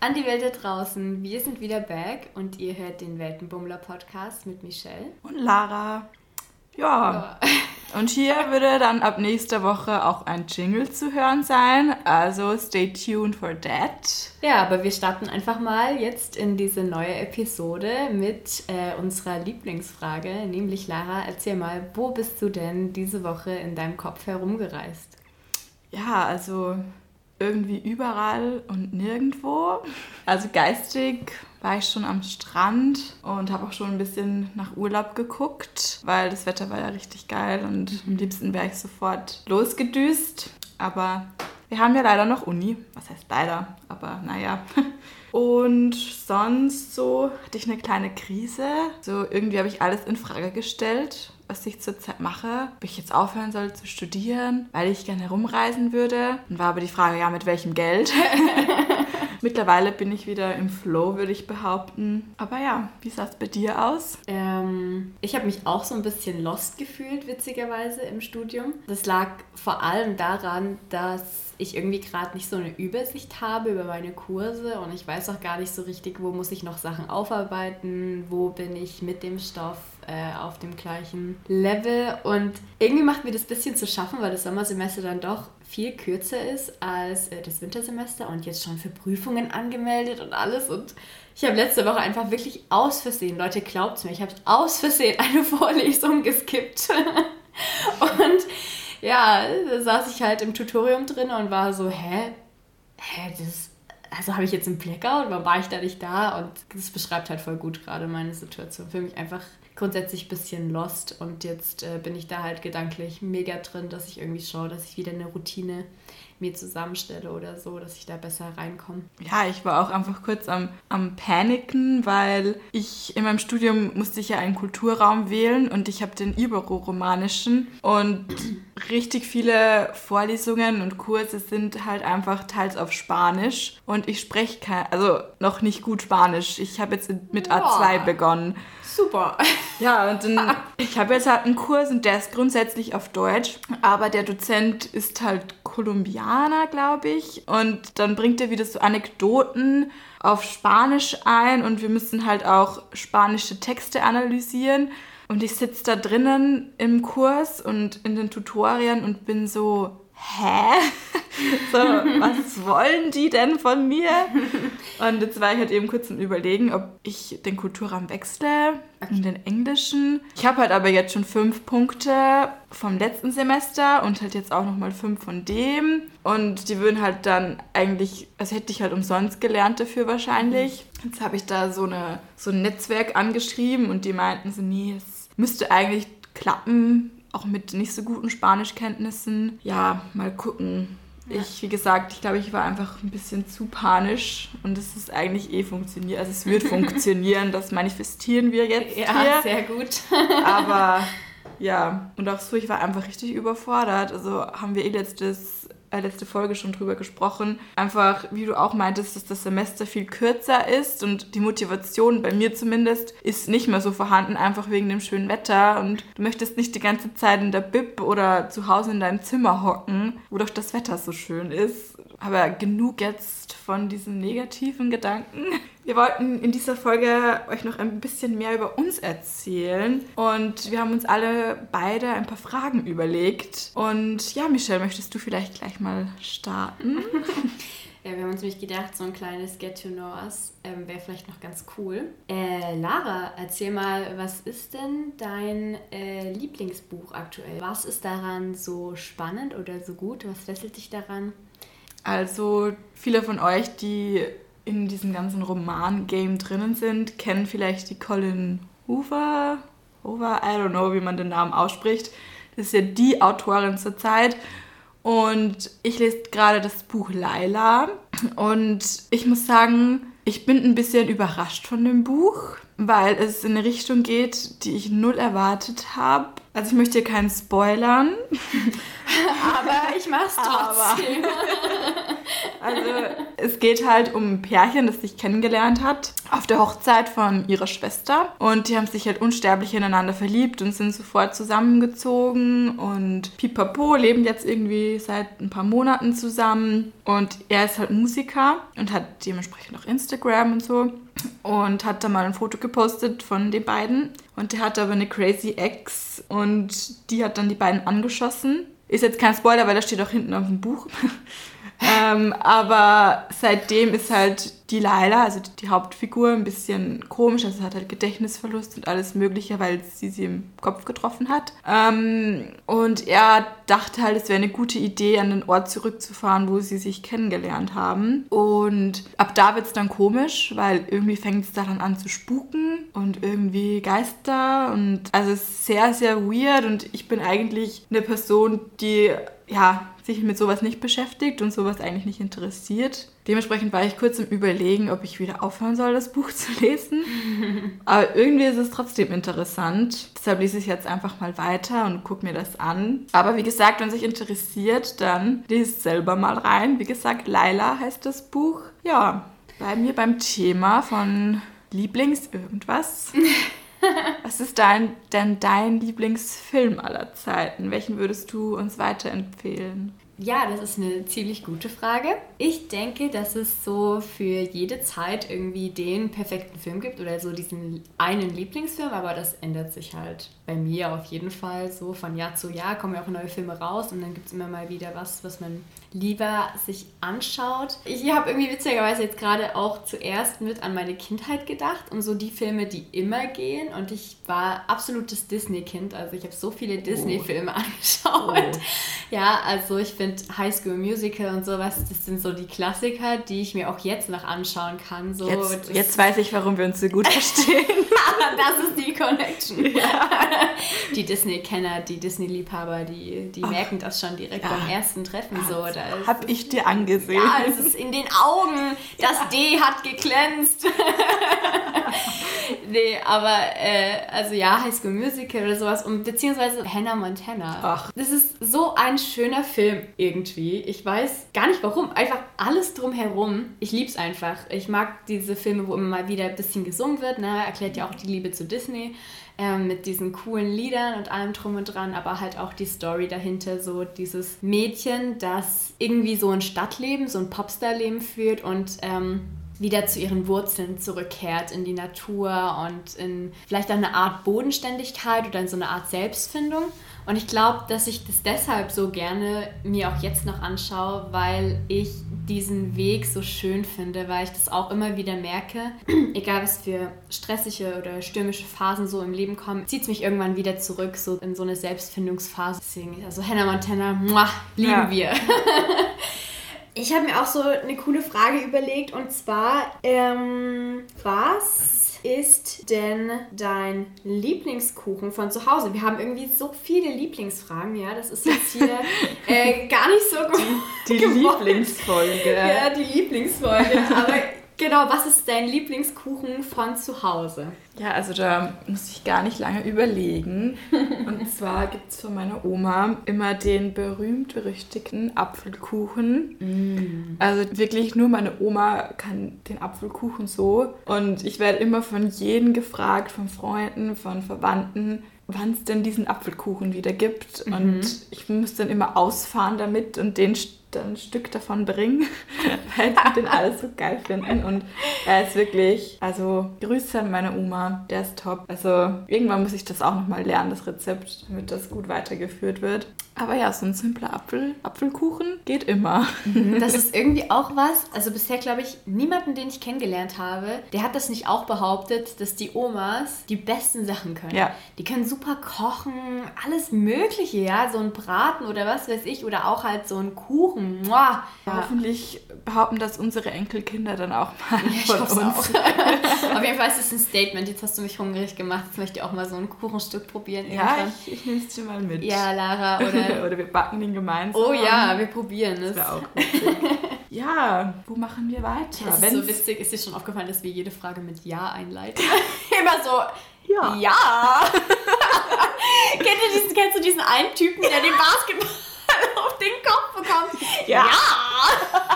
an die Welt da draußen. Wir sind wieder back und ihr hört den Weltenbummler Podcast mit Michelle und Lara. Ja. ja. Und hier würde dann ab nächster Woche auch ein Jingle zu hören sein. Also stay tuned for that. Ja, aber wir starten einfach mal jetzt in diese neue Episode mit äh, unserer Lieblingsfrage, nämlich Lara, erzähl mal, wo bist du denn diese Woche in deinem Kopf herumgereist? Ja, also irgendwie überall und nirgendwo. Also geistig war ich schon am Strand und habe auch schon ein bisschen nach Urlaub geguckt, weil das Wetter war ja richtig geil und am liebsten wäre ich sofort losgedüst. Aber wir haben ja leider noch Uni. Was heißt leider? Aber naja. Und sonst so hatte ich eine kleine Krise. So irgendwie habe ich alles in Frage gestellt was ich zurzeit mache, ob ich jetzt aufhören soll zu studieren, weil ich gerne herumreisen würde. Dann war aber die Frage, ja, mit welchem Geld? Mittlerweile bin ich wieder im Flow, würde ich behaupten. Aber ja, wie sah es bei dir aus? Ähm, ich habe mich auch so ein bisschen lost gefühlt, witzigerweise, im Studium. Das lag vor allem daran, dass ich irgendwie gerade nicht so eine Übersicht habe über meine Kurse und ich weiß auch gar nicht so richtig, wo muss ich noch Sachen aufarbeiten, wo bin ich mit dem Stoff äh, auf dem gleichen Level und irgendwie macht mir das ein bisschen zu schaffen, weil das Sommersemester dann doch viel kürzer ist als äh, das Wintersemester und jetzt schon für Prüfungen angemeldet und alles und ich habe letzte Woche einfach wirklich aus Versehen, Leute, glaubt mir, ich habe aus Versehen eine Vorlesung geskippt und ja, da saß ich halt im Tutorium drin und war so, hä? Hä, das, also habe ich jetzt einen Blackout? Warum war ich da nicht da? Und das beschreibt halt voll gut gerade meine Situation. Für mich einfach grundsätzlich ein bisschen lost und jetzt äh, bin ich da halt gedanklich mega drin, dass ich irgendwie schaue, dass ich wieder eine Routine mir zusammenstelle oder so, dass ich da besser reinkomme. Ja, ich war auch einfach kurz am, am Paniken, weil ich in meinem Studium musste ich ja einen Kulturraum wählen und ich habe den Ibero-Romanischen und richtig viele Vorlesungen und Kurse sind halt einfach teils auf Spanisch und ich spreche kein, also noch nicht gut Spanisch. Ich habe jetzt mit A2 begonnen. Super. Ja, und dann, ich habe jetzt halt einen Kurs und der ist grundsätzlich auf Deutsch, aber der Dozent ist halt Kolumbianer, glaube ich. Und dann bringt er wieder so Anekdoten auf Spanisch ein und wir müssen halt auch spanische Texte analysieren. Und ich sitze da drinnen im Kurs und in den Tutorien und bin so, hä? so, was wollen die denn von mir? Und jetzt war ich halt eben kurz im Überlegen, ob ich den Kulturraum wechsle in den englischen. Ich habe halt aber jetzt schon fünf Punkte vom letzten Semester und halt jetzt auch nochmal fünf von dem. Und die würden halt dann eigentlich, also hätte ich halt umsonst gelernt dafür wahrscheinlich. Jetzt habe ich da so, eine, so ein Netzwerk angeschrieben und die meinten so, nee, es müsste eigentlich klappen auch mit nicht so guten Spanischkenntnissen. Ja, mal gucken. Ja. Ich, wie gesagt, ich glaube, ich war einfach ein bisschen zu panisch und es ist eigentlich eh funktioniert. Also es wird funktionieren, das manifestieren wir jetzt. Ja, hier. sehr gut. Aber ja, und auch so, ich war einfach richtig überfordert. Also haben wir eh letztes letzte Folge schon drüber gesprochen. Einfach, wie du auch meintest, dass das Semester viel kürzer ist und die Motivation, bei mir zumindest, ist nicht mehr so vorhanden, einfach wegen dem schönen Wetter. Und du möchtest nicht die ganze Zeit in der Bib oder zu Hause in deinem Zimmer hocken, wo doch das Wetter so schön ist. Aber genug jetzt von diesen negativen Gedanken. Wir wollten in dieser Folge euch noch ein bisschen mehr über uns erzählen und wir haben uns alle beide ein paar Fragen überlegt. Und ja, Michelle, möchtest du vielleicht gleich mal starten? Ja, wir haben uns nämlich gedacht, so ein kleines Get to Know Us ähm, wäre vielleicht noch ganz cool. Äh, Lara, erzähl mal, was ist denn dein äh, Lieblingsbuch aktuell? Was ist daran so spannend oder so gut? Was fesselt dich daran? Also, viele von euch, die in diesem ganzen Roman-Game drinnen sind, kennen vielleicht die Colin Hoover. Hoover, I don't know, wie man den Namen ausspricht. Das ist ja die Autorin zurzeit. Und ich lese gerade das Buch Laila. Und ich muss sagen, ich bin ein bisschen überrascht von dem Buch, weil es in eine Richtung geht, die ich null erwartet habe. Also ich möchte hier keinen spoilern. Aber ich mach's trotzdem. Also es geht halt um ein Pärchen, das sich kennengelernt hat auf der Hochzeit von ihrer Schwester. Und die haben sich halt unsterblich ineinander verliebt und sind sofort zusammengezogen. Und Pipapo leben jetzt irgendwie seit ein paar Monaten zusammen. Und er ist halt Musiker und hat dementsprechend auch Instagram und so. Und hat da mal ein Foto gepostet von den beiden. Und der hatte aber eine crazy Ex und die hat dann die beiden angeschossen. Ist jetzt kein Spoiler, weil das steht auch hinten auf dem Buch. ähm, aber seitdem ist halt die Laila, also die Hauptfigur, ein bisschen komisch. Also hat halt Gedächtnisverlust und alles Mögliche, weil sie sie im Kopf getroffen hat. Ähm, und er dachte halt, es wäre eine gute Idee, an den Ort zurückzufahren, wo sie sich kennengelernt haben. Und ab da wird es dann komisch, weil irgendwie fängt es dann an zu spuken und irgendwie Geister. Und also sehr, sehr weird. Und ich bin eigentlich eine Person, die ja, sich mit sowas nicht beschäftigt und sowas eigentlich nicht interessiert. Dementsprechend war ich kurz im Überlegen, ob ich wieder aufhören soll, das Buch zu lesen. Aber irgendwie ist es trotzdem interessant. Deshalb lese ich jetzt einfach mal weiter und gucke mir das an. Aber wie gesagt, wenn sich interessiert, dann lest selber mal rein. Wie gesagt, Laila heißt das Buch. Ja, bleiben wir beim Thema von Lieblings irgendwas. Was ist dein, denn dein Lieblingsfilm aller Zeiten? Welchen würdest du uns weiterempfehlen? Ja, das ist eine ziemlich gute Frage. Ich denke, dass es so für jede Zeit irgendwie den perfekten Film gibt oder so diesen einen Lieblingsfilm, aber das ändert sich halt bei mir auf jeden Fall so von Jahr zu Jahr kommen ja auch neue Filme raus und dann gibt es immer mal wieder was, was man lieber sich anschaut. Ich habe irgendwie witzigerweise jetzt gerade auch zuerst mit an meine Kindheit gedacht und so die Filme, die immer gehen und ich war absolutes Disney-Kind, also ich habe so viele Disney-Filme oh. angeschaut. Oh. Ja, also ich finde High School Musical und sowas, das sind so die Klassiker, die ich mir auch jetzt noch anschauen kann. So, jetzt, jetzt weiß ich, warum wir uns so gut verstehen. das ist die Connection. Ja. die Disney-Kenner, die Disney-Liebhaber, die, die merken das schon direkt ja. beim ersten Treffen so. Da Hab ich dir angesehen. Ja, es ist in den Augen. Das ja. D hat geglänzt. nee, aber äh, also ja, High School Musical oder sowas und beziehungsweise Hannah Montana. Ach. Das ist so ein schöner Film irgendwie. Ich weiß gar nicht warum. Einfach alles drumherum. Ich lieb's einfach. Ich mag diese Filme, wo immer mal wieder ein bisschen gesungen wird. Ne? Erklärt ja auch die Liebe zu Disney ähm, mit diesen coolen Liedern und allem drum und dran, aber halt auch die Story dahinter, so dieses Mädchen, das irgendwie so ein Stadtleben, so ein Popstar-Leben führt und ähm, wieder zu ihren Wurzeln zurückkehrt in die Natur und in vielleicht eine Art Bodenständigkeit oder in so eine Art Selbstfindung. Und ich glaube, dass ich das deshalb so gerne mir auch jetzt noch anschaue, weil ich diesen Weg so schön finde, weil ich das auch immer wieder merke, egal was für stressige oder stürmische Phasen so im Leben kommen, zieht es mich irgendwann wieder zurück, so in so eine Selbstfindungsphase. Deswegen, also Hannah Montana, muah, lieben ja. wir. ich habe mir auch so eine coole Frage überlegt und zwar, ähm, was ist denn dein Lieblingskuchen von zu Hause? Wir haben irgendwie so viele Lieblingsfragen, ja. Das ist jetzt hier äh, gar nicht so gut. Die, die Lieblingsfolge. Ja, die Lieblingsfolge. Aber Genau, was ist dein Lieblingskuchen von zu Hause? Ja, also da muss ich gar nicht lange überlegen. Und zwar gibt es von meiner Oma immer den berühmt-berüchtigten Apfelkuchen. Mm. Also wirklich nur meine Oma kann den Apfelkuchen so. Und ich werde immer von jedem gefragt, von Freunden, von Verwandten, wann es denn diesen Apfelkuchen wieder gibt. Mhm. Und ich muss dann immer ausfahren damit und den ein Stück davon bringen, weil die den alles so geil finden. Und er ist wirklich, also Grüße an meine Oma, der ist top. Also irgendwann muss ich das auch nochmal lernen, das Rezept, damit das gut weitergeführt wird. Aber ja, so ein simpler Apfel, Apfelkuchen geht immer. Das ist irgendwie auch was, also bisher glaube ich, niemanden, den ich kennengelernt habe, der hat das nicht auch behauptet, dass die Omas die besten Sachen können. Ja. Die können super kochen, alles Mögliche, ja, so ein Braten oder was weiß ich, oder auch halt so ein Kuchen. Mua. Ja. Hoffentlich behaupten das unsere Enkelkinder dann auch mal ja, von uns. Auf jeden Fall ist es ein Statement. Jetzt hast du mich hungrig gemacht. Jetzt möchte ich auch mal so ein Kuchenstück probieren. Ja, ich, ich nehme es dir mal mit. Ja, Lara, oder Oder wir backen den gemeinsam. Oh ja, wir probieren es. Das auch Ja, wo machen wir weiter? Das ist so witzig. Ist dir schon aufgefallen, dass wir jede Frage mit Ja einleiten? Immer so, ja. Ja. kennst, du diesen, kennst du diesen einen Typen, der den Basketball kommt, ja. ja.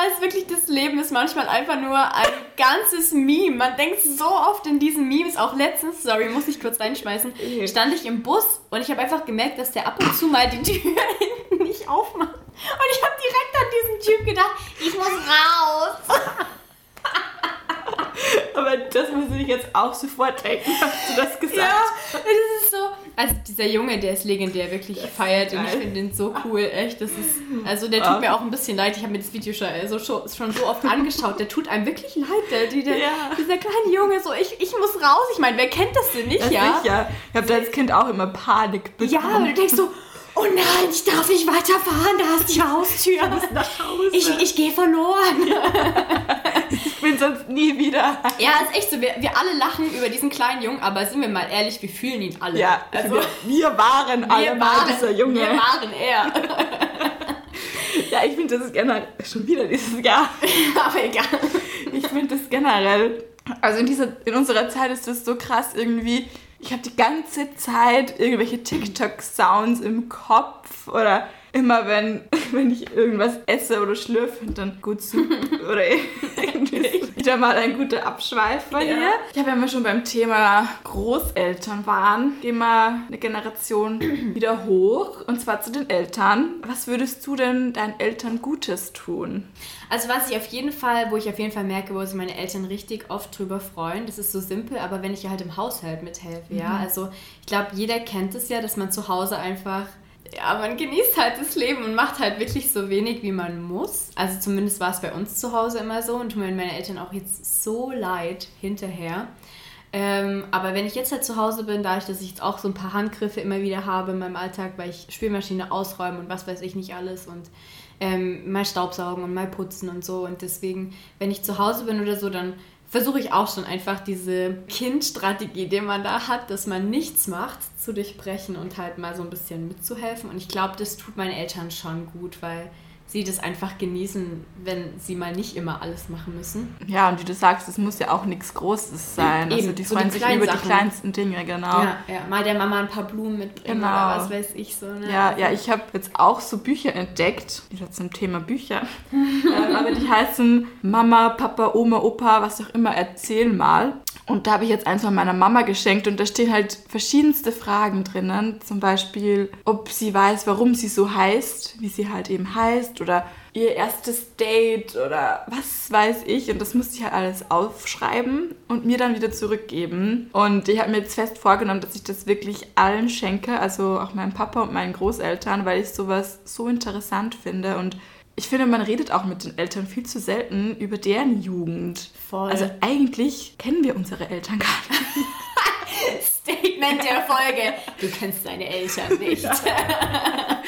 da ist wirklich das Leben ist manchmal einfach nur ein ganzes Meme. Man denkt so oft in diesen Memes, auch letztens, sorry, muss ich kurz reinschmeißen, stand ich im Bus und ich habe einfach gemerkt, dass der ab und zu mal die Tür hinten nicht aufmacht. Und ich habe direkt an diesen Typ gedacht, ich muss raus. Aber das muss ich jetzt auch sofort denken, hast du das gesagt? Ja, das ist so. Also dieser Junge, der ist legendär, wirklich feiert und ich finde den so cool, echt. Das ist, also der tut mir auch ein bisschen leid. Ich habe mir das Video schon, also schon, so oft angeschaut. Der tut einem wirklich leid, der, der, ja. dieser kleine Junge. So, ich, ich muss raus. Ich meine, wer kennt das denn nicht, das ja? Ich, ja. Ich habe als Kind auch immer Panik bekommen. Ja, und du denkst so, oh nein, ich darf nicht weiterfahren, da ist die Haustür. nach Hause. Ich, ich gehe verloren. ich bin sonst nie wieder. Ja, ist echt so. Wir, wir alle lachen über diesen kleinen Jungen, aber sind wir mal ehrlich, wir fühlen ihn alle. Ja, also wir, wir waren wir alle mal dieser Junge. Wir waren er. ja, ich finde, das ist generell schon wieder dieses Jahr. aber egal. Ich finde das generell. Also in, dieser, in unserer Zeit ist das so krass irgendwie ich habe die ganze Zeit irgendwelche TikTok-Sounds im Kopf oder immer wenn, wenn ich irgendwas esse oder schlürfe und dann gut zu oder wieder mal ein guter Abschweifer ja. hier. Ich habe ja immer schon beim Thema Großeltern waren, gehen wir eine Generation wieder hoch und zwar zu den Eltern. Was würdest du denn deinen Eltern Gutes tun? Also was ich auf jeden Fall, wo ich auf jeden Fall merke, wo sich meine Eltern richtig oft drüber freuen, das ist so simpel, aber wenn ich halt im Haushalt mithelfe, mhm. ja, also ich glaube, jeder kennt es ja, dass man zu Hause einfach ja, man genießt halt das Leben und macht halt wirklich so wenig, wie man muss. Also zumindest war es bei uns zu Hause immer so und tut mir meine Eltern auch jetzt so leid hinterher. Ähm, aber wenn ich jetzt halt zu Hause bin, dadurch, dass ich jetzt auch so ein paar Handgriffe immer wieder habe in meinem Alltag, weil ich Spülmaschine ausräume und was weiß ich nicht alles und ähm, mal Staubsaugen und mal putzen und so. Und deswegen, wenn ich zu Hause bin oder so, dann versuche ich auch schon einfach diese Kindstrategie, die man da hat, dass man nichts macht, zu durchbrechen und halt mal so ein bisschen mitzuhelfen. Und ich glaube, das tut meinen Eltern schon gut, weil sie das einfach genießen, wenn sie mal nicht immer alles machen müssen. Ja, und wie du sagst, es muss ja auch nichts Großes sein. Eben, also die so freuen sich über Sachen. die kleinsten Dinge, genau. Ja, ja, mal der Mama ein paar Blumen mitbringen genau. oder was weiß ich so. Ne? Ja, ja, ich habe jetzt auch so Bücher entdeckt, wieder zum Thema Bücher, ähm, aber die heißen Mama, Papa, Oma, Opa, was auch immer, erzähl mal. Und da habe ich jetzt eins von meiner Mama geschenkt und da stehen halt verschiedenste Fragen drinnen. Zum Beispiel, ob sie weiß, warum sie so heißt, wie sie halt eben heißt oder ihr erstes Date oder was weiß ich. Und das musste ich halt alles aufschreiben und mir dann wieder zurückgeben. Und ich habe mir jetzt fest vorgenommen, dass ich das wirklich allen schenke, also auch meinem Papa und meinen Großeltern, weil ich sowas so interessant finde und ich finde, man redet auch mit den Eltern viel zu selten über deren Jugend. Voll. Also eigentlich kennen wir unsere Eltern gar nicht. Statement der Folge. Du kennst deine Eltern nicht. Ja.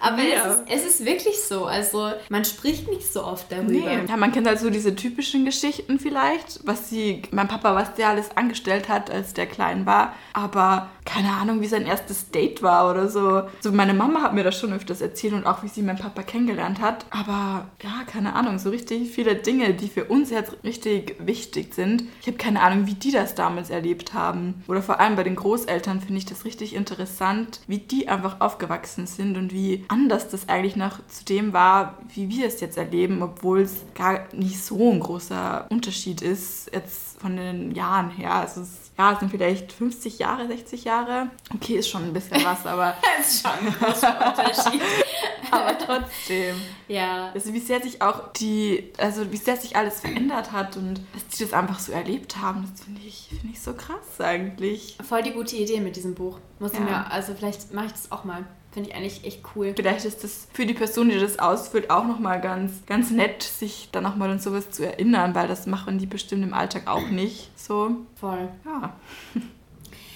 Aber ja. es, ist, es ist wirklich so. Also man spricht nicht so oft darüber. Nee. Ja, man kennt halt so diese typischen Geschichten vielleicht, was sie, mein Papa, was der alles angestellt hat, als der klein war. Aber keine Ahnung, wie sein erstes Date war oder so. So meine Mama hat mir das schon öfters erzählt und auch wie sie meinen Papa kennengelernt hat. Aber ja, keine Ahnung, so richtig viele Dinge, die für uns jetzt richtig wichtig sind. Ich habe keine Ahnung, wie die das damals erlebt haben. Oder vor allem bei den Großeltern finde ich das richtig interessant, wie die einfach aufgewachsen sind und wie anders das eigentlich noch zu dem war, wie wir es jetzt erleben, obwohl es gar nicht so ein großer Unterschied ist jetzt von den Jahren her. Also es ja, es sind vielleicht 50 Jahre, 60 Jahre. Okay, ist schon ein bisschen was, aber. ist schon ein großer Unterschied. aber trotzdem. Ja. Also wie sehr sich auch die, also wie sehr sich alles verändert hat und dass die das einfach so erlebt haben, das finde ich, find ich so krass eigentlich. Voll die gute Idee mit diesem Buch. Muss ja. mir, also vielleicht mache ich das auch mal. Finde ich eigentlich echt cool. Vielleicht ist das für die Person, die das ausfüllt, auch nochmal ganz, ganz nett, sich dann nochmal an sowas zu erinnern, weil das machen die bestimmt im Alltag auch nicht. So. Voll. Ja.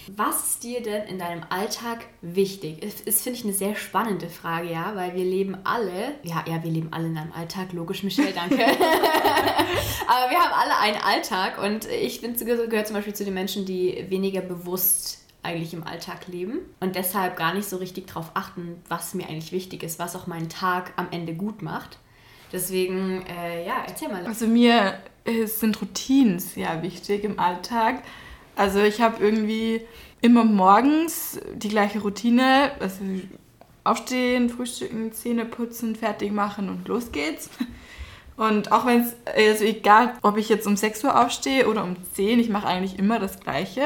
Was ist dir denn in deinem Alltag wichtig? Das ist, finde ich, eine sehr spannende Frage, ja, weil wir leben alle, ja, ja, wir leben alle in einem Alltag, logisch, Michelle, danke. Aber wir haben alle einen Alltag und ich bin, gehöre zum Beispiel zu den Menschen, die weniger bewusst eigentlich im Alltag leben und deshalb gar nicht so richtig darauf achten, was mir eigentlich wichtig ist, was auch meinen Tag am Ende gut macht. Deswegen, äh, ja, erzähl mal. Also mir sind Routinen sehr wichtig im Alltag. Also ich habe irgendwie immer morgens die gleiche Routine. Also aufstehen, frühstücken, Zähne putzen, fertig machen und los geht's. Und auch wenn es, also egal, ob ich jetzt um 6 Uhr aufstehe oder um 10, ich mache eigentlich immer das Gleiche.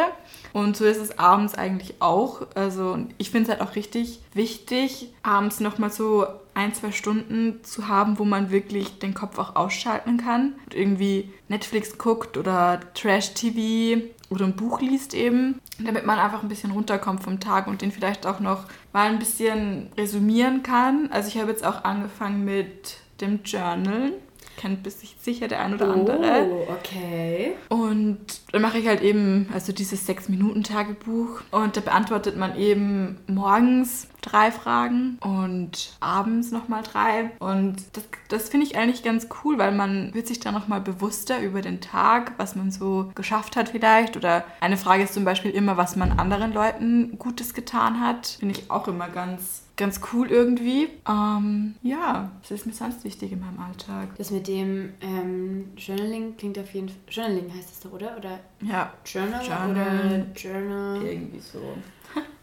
Und so ist es abends eigentlich auch. Also ich finde es halt auch richtig wichtig, abends nochmal so ein, zwei Stunden zu haben, wo man wirklich den Kopf auch ausschalten kann. Und irgendwie Netflix guckt oder Trash-TV oder ein Buch liest eben, damit man einfach ein bisschen runterkommt vom Tag und den vielleicht auch noch mal ein bisschen resümieren kann. Also ich habe jetzt auch angefangen mit dem Journal kennt sicher der ein oder andere. Oh, okay. Und dann mache ich halt eben, also dieses Sechs-Minuten-Tagebuch. Und da beantwortet man eben morgens drei Fragen und abends nochmal drei. Und das, das finde ich eigentlich ganz cool, weil man wird sich dann nochmal bewusster über den Tag, was man so geschafft hat vielleicht. Oder eine Frage ist zum Beispiel immer, was man anderen Leuten Gutes getan hat. Finde ich auch immer ganz ganz cool irgendwie. Ähm, ja, das ist mir sonst wichtig in meinem Alltag. Das mit dem ähm, Journaling klingt auf jeden Fall. Journaling heißt es doch, oder? Oder ja. Journal, Journal oder Journal. Irgendwie so.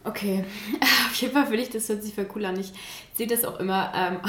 Okay, auf jeden Fall finde ich, das hört sich voll cool an. Ich sehe das auch immer ähm,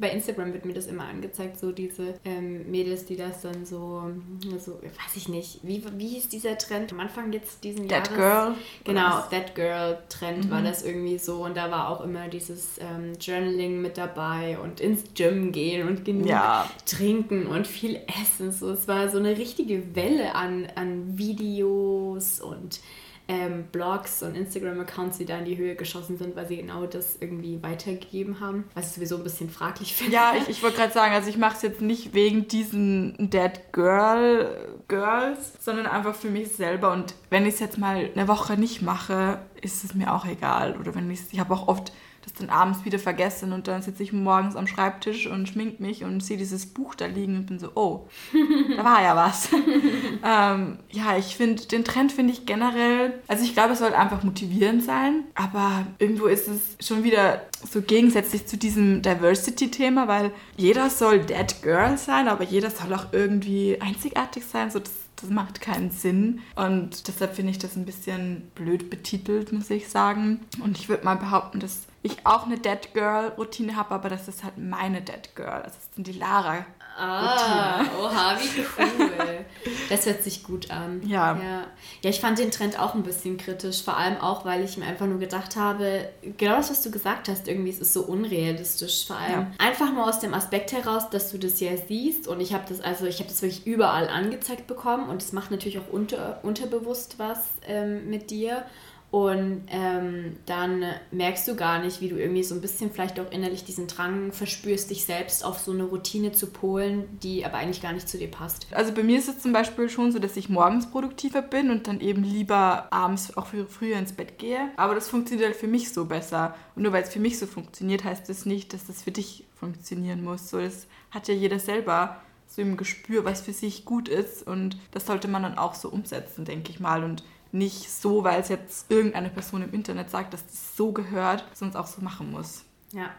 bei Instagram wird mir das immer angezeigt, so diese ähm, Mädels, die das dann so, so, weiß ich nicht, wie, wie hieß dieser Trend am Anfang jetzt diesen That Jahres? Girl. Genau, That Girl Trend mhm. war das irgendwie so und da war auch immer dieses ähm, Journaling mit dabei und ins Gym gehen und genug ja. trinken und viel essen. So, es war so eine richtige Welle an, an Videos und ähm, Blogs und Instagram-Accounts, die da in die Höhe geschossen sind, weil sie genau das irgendwie weitergegeben haben. Was ich sowieso ein bisschen fraglich finde. Ja, ich, ich wollte gerade sagen, also ich mache es jetzt nicht wegen diesen Dead Girl Girls, sondern einfach für mich selber. Und wenn ich es jetzt mal eine Woche nicht mache, ist es mir auch egal. Oder wenn ich ich habe auch oft das dann abends wieder vergessen und dann sitze ich morgens am Schreibtisch und schmink mich und sehe dieses Buch da liegen und bin so, oh, da war ja was. ähm, ja, ich finde, den Trend finde ich generell, also ich glaube, es soll einfach motivierend sein, aber irgendwo ist es schon wieder so gegensätzlich zu diesem Diversity-Thema, weil jeder soll Dead Girl sein, aber jeder soll auch irgendwie einzigartig sein, so das das macht keinen Sinn. Und deshalb finde ich das ein bisschen blöd betitelt, muss ich sagen. Und ich würde mal behaupten, dass ich auch eine Dead Girl Routine habe, aber das ist halt meine Dead Girl. Das ist die Lara. Ah, oha, wie cool. Das hört sich gut an. Ja. ja. Ja, ich fand den Trend auch ein bisschen kritisch, vor allem auch, weil ich mir einfach nur gedacht habe, genau das, was du gesagt hast, irgendwie es ist so unrealistisch. Vor allem ja. einfach nur aus dem Aspekt heraus, dass du das ja siehst und ich habe das, also ich habe das wirklich überall angezeigt bekommen und es macht natürlich auch unter, unterbewusst was ähm, mit dir. Und ähm, dann merkst du gar nicht, wie du irgendwie so ein bisschen vielleicht auch innerlich diesen Drang verspürst, dich selbst auf so eine Routine zu polen, die aber eigentlich gar nicht zu dir passt. Also bei mir ist es zum Beispiel schon so, dass ich morgens produktiver bin und dann eben lieber abends auch früher ins Bett gehe. Aber das funktioniert halt für mich so besser. Und nur weil es für mich so funktioniert, heißt das nicht, dass das für dich funktionieren muss. So, das hat ja jeder selber so im Gespür, was für sich gut ist. Und das sollte man dann auch so umsetzen, denke ich mal. Und nicht so, weil es jetzt irgendeine Person im Internet sagt, dass das so gehört, es auch so machen muss. Ja,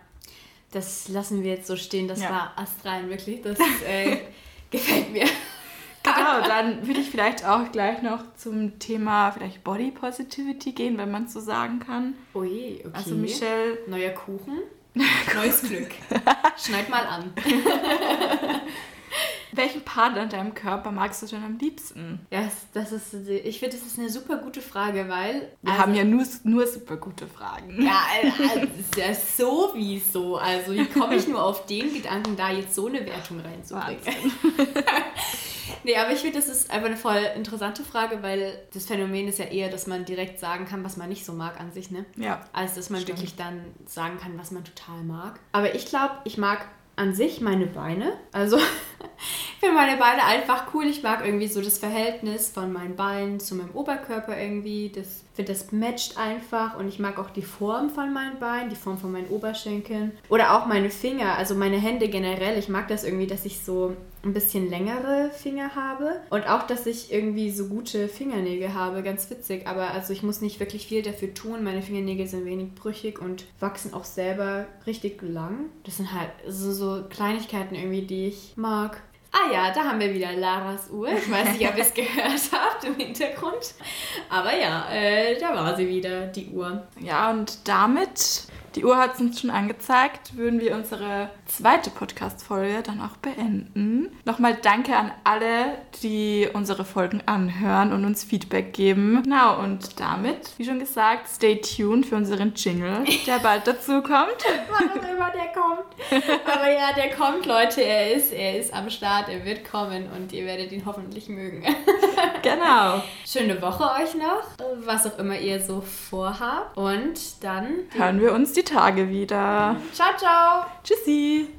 das lassen wir jetzt so stehen. Das ja. war astrein, wirklich. Das äh, gefällt mir. Genau, dann würde ich vielleicht auch gleich noch zum Thema vielleicht Body Positivity gehen, wenn man es so sagen kann. Ui, okay. Also Michelle. Neuer Kuchen, neues Glück. Schneid mal an. Welchen Part an deinem Körper magst du denn am liebsten? Ja, das ist, ich finde, das ist eine super gute Frage, weil. Wir also, haben ja nur, nur super gute Fragen. Ja, also, das ist ja sowieso. Also, wie komme ich nur auf den Gedanken, da jetzt so eine Wertung reinzubringen? nee, aber ich finde, das ist einfach eine voll interessante Frage, weil das Phänomen ist ja eher, dass man direkt sagen kann, was man nicht so mag an sich, ne? Ja. Als dass man stimmt. wirklich dann sagen kann, was man total mag. Aber ich glaube, ich mag an sich meine Beine. Also ich finde meine Beine einfach cool. Ich mag irgendwie so das Verhältnis von meinen Beinen zu meinem Oberkörper irgendwie. Das finde, das matcht einfach und ich mag auch die Form von meinen Beinen, die Form von meinen Oberschenkeln oder auch meine Finger, also meine Hände generell. Ich mag das irgendwie, dass ich so ein bisschen längere Finger habe und auch, dass ich irgendwie so gute Fingernägel habe, ganz witzig. Aber also ich muss nicht wirklich viel dafür tun. Meine Fingernägel sind wenig brüchig und wachsen auch selber richtig lang. Das sind halt so, so Kleinigkeiten irgendwie, die ich mag. Ah ja, da haben wir wieder Laras Uhr. Ich weiß nicht, ob ihr es gehört habt im Hintergrund. Aber ja, äh, da war sie wieder, die Uhr. Ja, und damit die Uhr hat es uns schon angezeigt, würden wir unsere zweite Podcast-Folge dann auch beenden. Nochmal danke an alle, die unsere Folgen anhören und uns Feedback geben. Genau, und damit, wie schon gesagt, stay tuned für unseren Jingle, der bald dazu kommt. Wann auch immer der kommt. Aber ja, der kommt, Leute. Er ist, er ist am Start, er wird kommen und ihr werdet ihn hoffentlich mögen. Genau. Schöne Woche euch noch, was auch immer ihr so vorhabt. Und dann hören wir uns die Tage wieder. Ciao, ciao. Tschüssi.